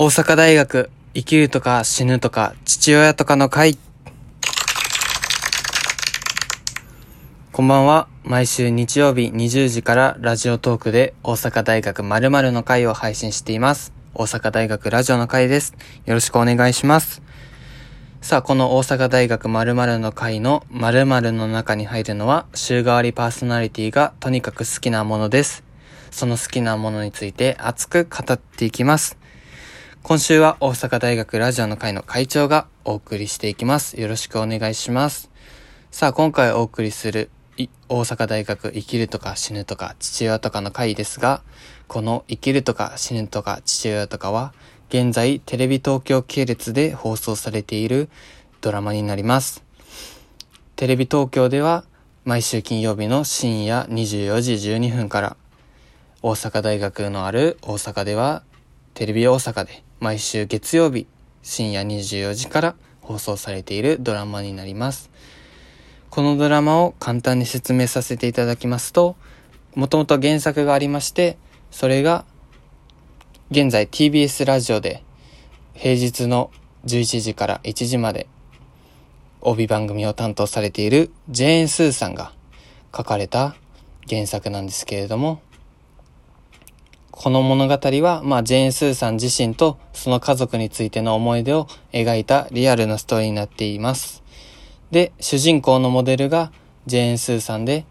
大阪大学、生きるとか死ぬとか、父親とかの会。こんばんは。毎週日曜日20時からラジオトークで大阪大学〇〇の会を配信しています。大阪大学ラジオの会です。よろしくお願いします。さあ、この大阪大学〇〇の会の〇〇の中に入るのは、週替わりパーソナリティがとにかく好きなものです。その好きなものについて熱く語っていきます。今週は大阪大学ラジオの会の会長がお送りしていきます。よろしくお願いします。さあ、今回お送りする大阪大学生きるとか死ぬとか父親とかの会ですが、この生きるとか死ぬとか父親とかは、現在テレビ東京系列で放送されているドラマになります。テレビ東京では毎週金曜日の深夜24時12分から大阪大学のある大阪ではテレビ大阪で毎週月曜日深夜24時から放送されているドラマになります。このドラマを簡単に説明させていただきますと、もともと原作がありまして、それが現在 TBS ラジオで平日の11時から1時まで帯番組を担当されているジェーン・スーさんが書かれた原作なんですけれども、この物語は、まあ、ジェーン・スーさん自身とその家族についての思い出を描いたリアルなストーリーになっています。で、主人公のモデルがジェーン・スーさんで、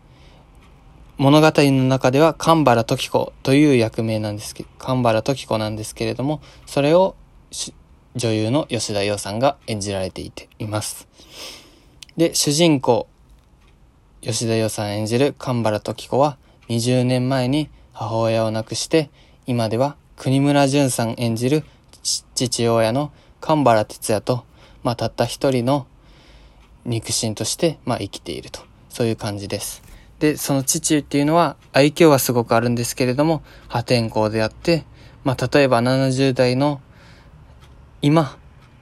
物語の中では神原時子という役名なんですけど、神原時子なんですけれども、それを女優の吉田洋さんが演じられていています。で、主人公、吉田洋さん演じる神原時子は20年前に母親を亡くして、今では国村淳さん演じる父親の神原哲也と、まあ、たった一人の肉親として、まあ、生きていると。そういう感じです。で、その父っていうのは愛嬌はすごくあるんですけれども、破天荒であって、まあ、例えば70代の今、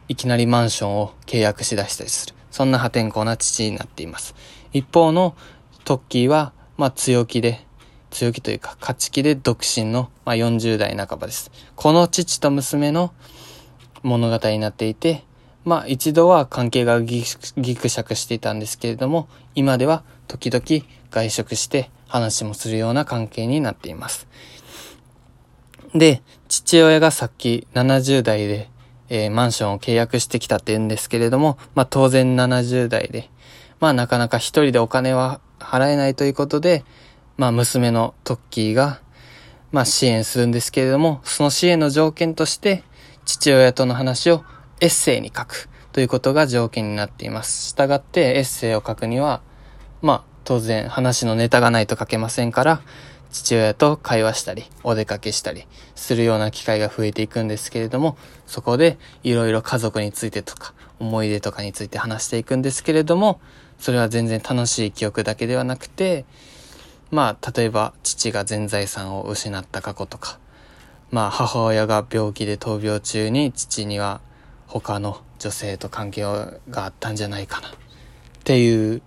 いきなりマンションを契約しだしたりする。そんな破天荒な父になっています。一方のトッキーは、まあ、強気で、強気というか、勝ち気で独身の、まあ、40代半ばです。この父と娘の物語になっていて、まあ一度は関係がぎくしゃくしていたんですけれども、今では時々外食して話もするような関係になっています。で、父親がさっき70代で、えー、マンションを契約してきたって言うんですけれども、まあ当然70代で、まあなかなか一人でお金は払えないということで、まあ娘のトッキーが、まあ支援するんですけれども、その支援の条件として、父親との話をエッセイに書くということが条件になっています。したがってエッセイを書くには、まあ当然話のネタがないと書けませんから、父親と会話したり、お出かけしたりするような機会が増えていくんですけれども、そこでいろいろ家族についてとか、思い出とかについて話していくんですけれども、それは全然楽しい記憶だけではなくて、まあ、例えば父が全財産を失った過去とか、まあ、母親が病気で闘病中に父には他の女性と関係があったんじゃないかなっていう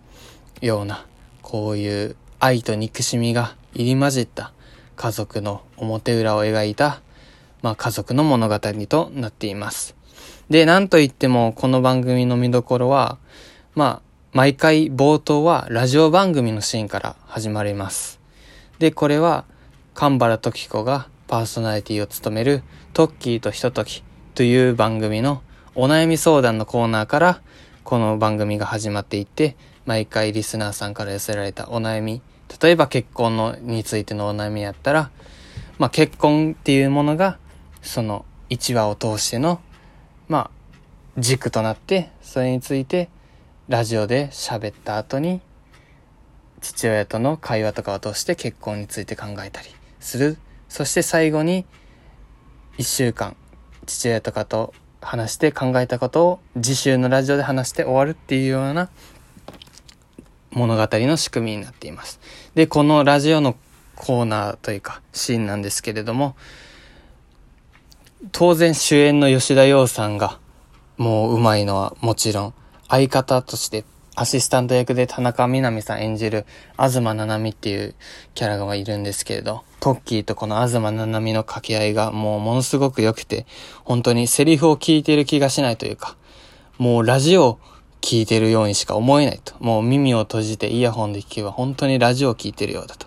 ような、こういう愛と憎しみが入り混じった家族の表裏を描いた、まあ、家族の物語となっています。で、なんといってもこの番組の見どころは、まあ、毎回冒頭はラジオ番組のシーンから始まります。で、これは、神原時子がパーソナリティを務めるトッキーとひとときという番組のお悩み相談のコーナーからこの番組が始まっていって、毎回リスナーさんから寄せられたお悩み、例えば結婚のについてのお悩みやったら、まあ結婚っていうものが、その1話を通しての、まあ軸となって、それについてラジオで喋った後に、父親との会話とかを通して結婚について考えたりする。そして最後に、一週間、父親とかと話して考えたことを次週のラジオで話して終わるっていうような物語の仕組みになっています。で、このラジオのコーナーというかシーンなんですけれども、当然主演の吉田洋さんがもう上手いのはもちろん相方としてアシスタント役で田中みな実さん演じる東七海っていうキャラがいるんですけれど、トッキーとこの東七海の掛け合いがもうものすごく良くて、本当にセリフを聞いている気がしないというか、もうラジオを聞いてるようにしか思えないと。もう耳を閉じてイヤホンで聞けば本当にラジオを聞いてるようだと。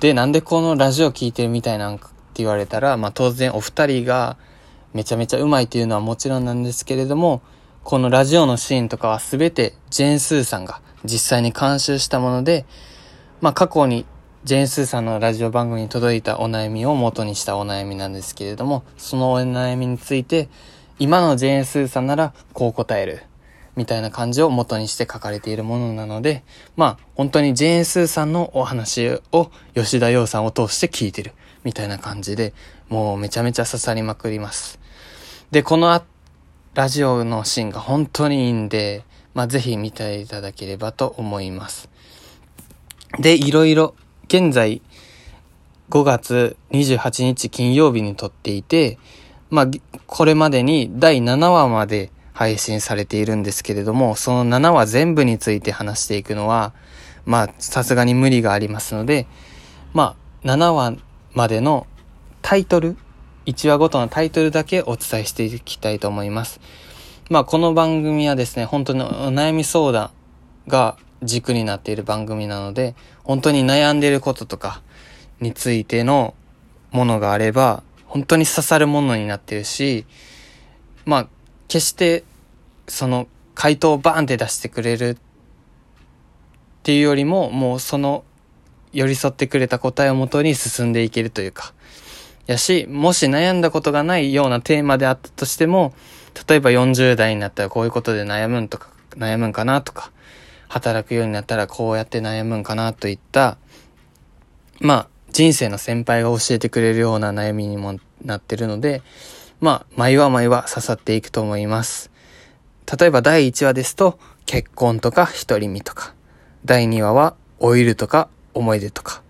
で、なんでこのラジオを聞いてるみたいなんかって言われたら、まあ当然お二人がめちゃめちゃうまいっていうのはもちろんなんですけれども、このラジオのシーンとかはすべてジェーン・スーさんが実際に監修したもので、まあ過去にジェーン・スーさんのラジオ番組に届いたお悩みを元にしたお悩みなんですけれども、そのお悩みについて、今のジェーン・スーさんならこう答える。みたいな感じを元にして書かれているものなので、まあ本当にジェーン・スーさんのお話を吉田洋さんを通して聞いてる。みたいな感じで、もうめちゃめちゃ刺さりまくります。で、この後ラジオのシーンが本当にいいんで、まあ、ぜひ見ていただければと思います。で、いろいろ、現在、5月28日金曜日に撮っていて、まあ、これまでに第7話まで配信されているんですけれども、その7話全部について話していくのは、まあ、さすがに無理がありますので、まあ、7話までのタイトル1話ごとのタイトルだけお伝えしていきたいと思います。まあこの番組はですね、本当にお悩み相談が軸になっている番組なので、本当に悩んでいることとかについてのものがあれば、本当に刺さるものになってるし、まあ決してその回答をバーンって出してくれるっていうよりも、もうその寄り添ってくれた答えをもとに進んでいけるというか、やし、もし悩んだことがないようなテーマであったとしても、例えば40代になったらこういうことで悩むんとか、悩むんかなとか、働くようになったらこうやって悩むんかなといった、まあ、人生の先輩が教えてくれるような悩みにもなってるので、まあ、毎話毎話刺さっていくと思います。例えば第1話ですと、結婚とか独り身とか。第2話は、オイルとか思い出とか。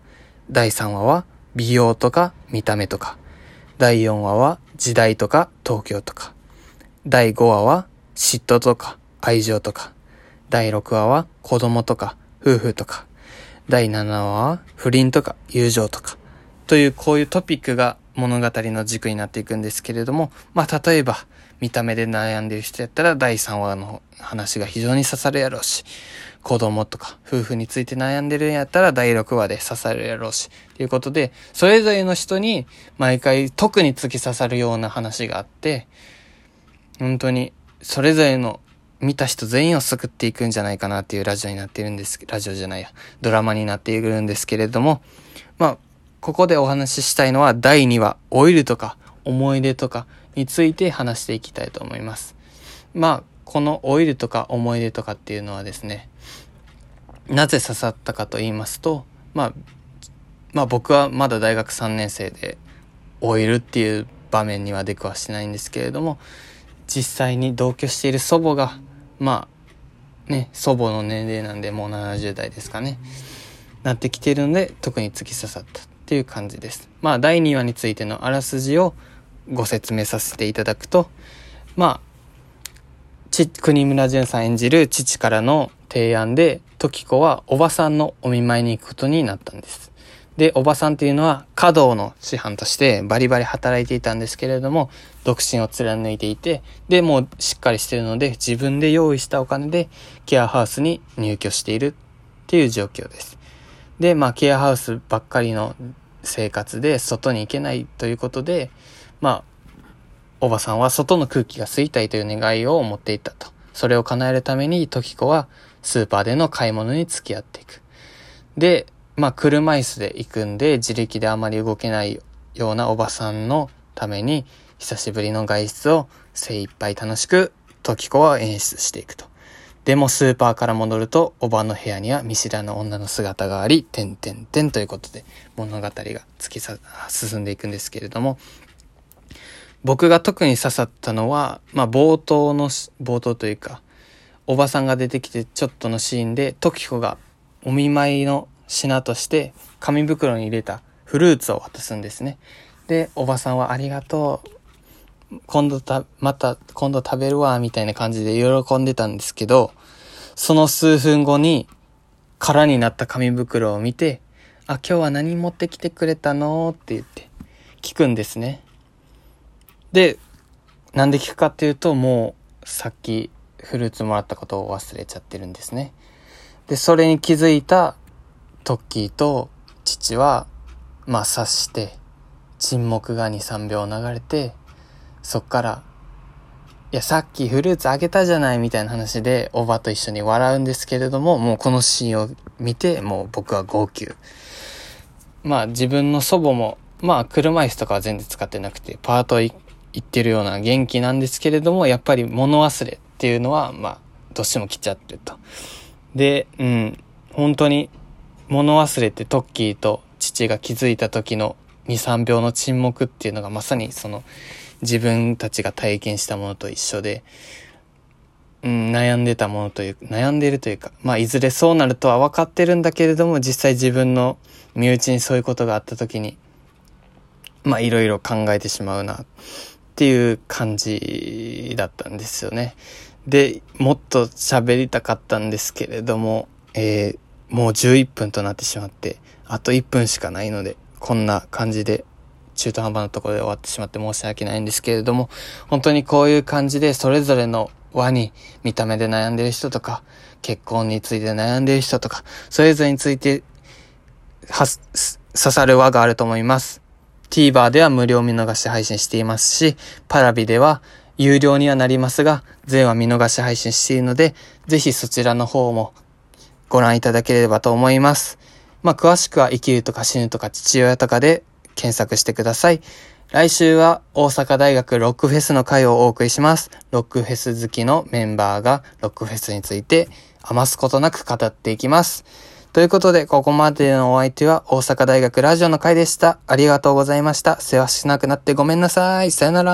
第3話は、美容とか見た目とか。第4話は時代とか東京とか。第5話は嫉妬とか愛情とか。第6話は子供とか夫婦とか。第7話は不倫とか友情とか。というこういうトピックが物語の軸になっていくんですけれども、まあ例えば見た目で悩んでる人やったら第3話の話が非常に刺さるやろうし、子供とか夫婦について悩んでるんやったら第6話で刺さるやろうし、ということで、それぞれの人に毎回特に突き刺さるような話があって、本当にそれぞれの見た人全員を救っていくんじゃないかなっていうラジオになっているんです、ラジオじゃないや、ドラマになっているんですけれども、まあ、ここでお話ししたいのは第2話、オイルとか思い出とかについて話していきたいと思います。まあ、このオイルとか思い出とかっていうのはですね、なぜ刺さったかと言いますと、まあ、まあ僕はまだ大学3年生で、オイルっていう場面には出くわしてないんですけれども、実際に同居している祖母が、まあ、ね、祖母の年齢なんでもう70代ですかね、なってきているので、特に突き刺さったっていう感じです。まあ、第2話についてのあらすじをご説明させていただくと、まあ、国村淳さん演じる父からの提案で、時子はおばさんのお見舞いに行くことになったんです。で、おばさんっていうのは、華道の師範としてバリバリ働いていたんですけれども、独身を貫いていて、で、もうしっかりしてるので、自分で用意したお金でケアハウスに入居しているっていう状況です。で、まあ、ケアハウスばっかりの生活で外に行けないということで、まあ、おばさんは外の空気が吸いたいという願いを持っていたと。それを叶えるために、時子はスーパーでの買い物に付き合っていく。で、まあ、車椅子で行くんで、自力であまり動けないようなおばさんのために、久しぶりの外出を精一杯楽しく、時子は演出していくと。でもスーパーから戻ると、おばの部屋には見知らぬ女の姿があり、てんてんてんということで、物語が突きさ、進んでいくんですけれども、僕が特に刺さったのは、まあ冒頭の、冒頭というか、おばさんが出てきてちょっとのシーンで、時子がお見舞いの品として紙袋に入れたフルーツを渡すんですね。で、おばさんはありがとう。今度た、また、今度食べるわ、みたいな感じで喜んでたんですけど、その数分後に空になった紙袋を見て、あ、今日は何持ってきてくれたの？って言って聞くんですね。で、なんで聞くかっていうと、もうさっきフルーツもらったことを忘れちゃってるんですね。で、それに気づいたトッキーと父は、まあ察して、沈黙が2、3秒流れて、そっから、いや、さっきフルーツあげたじゃないみたいな話で、おばと一緒に笑うんですけれども、もうこのシーンを見て、もう僕は号泣。まあ自分の祖母も、まあ車椅子とかは全然使ってなくて、パート行ってるような元気なんですけれども、やっぱり物忘れっていうのは、まあ、どうしても来ちゃってると。で、うん、本当に物忘れてトッキーと父が気づいた時の2、3秒の沈黙っていうのがまさにその自分たちが体験したものと一緒で、うん、悩んでたものという、悩んでるというか、まあいずれそうなるとは分かってるんだけれども、実際自分の身内にそういうことがあった時に、まあいろいろ考えてしまうなっていう感じだったんですよね。で、もっと喋りたかったんですけれども、えー、もう11分となってしまって、あと1分しかないので、こんな感じで中途半端なところで終わってしまって申し訳ないんですけれども、本当にこういう感じでそれぞれの輪に見た目で悩んでる人とか、結婚について悩んでる人とか、それぞれについて、は、刺さる輪があると思います。TVer では無料見逃し配信していますし、パラビでは有料にはなりますが、全話見逃し配信しているので、ぜひそちらの方もご覧いただければと思います。まあ、詳しくは生きるとか死ぬとか父親とかで検索してください。来週は大阪大学ロックフェスの会をお送りします。ロックフェス好きのメンバーがロックフェスについて余すことなく語っていきます。ということで、ここまでのお相手は大阪大学ラジオの会でした。ありがとうございました。世話しなくなってごめんなさい。さよなら。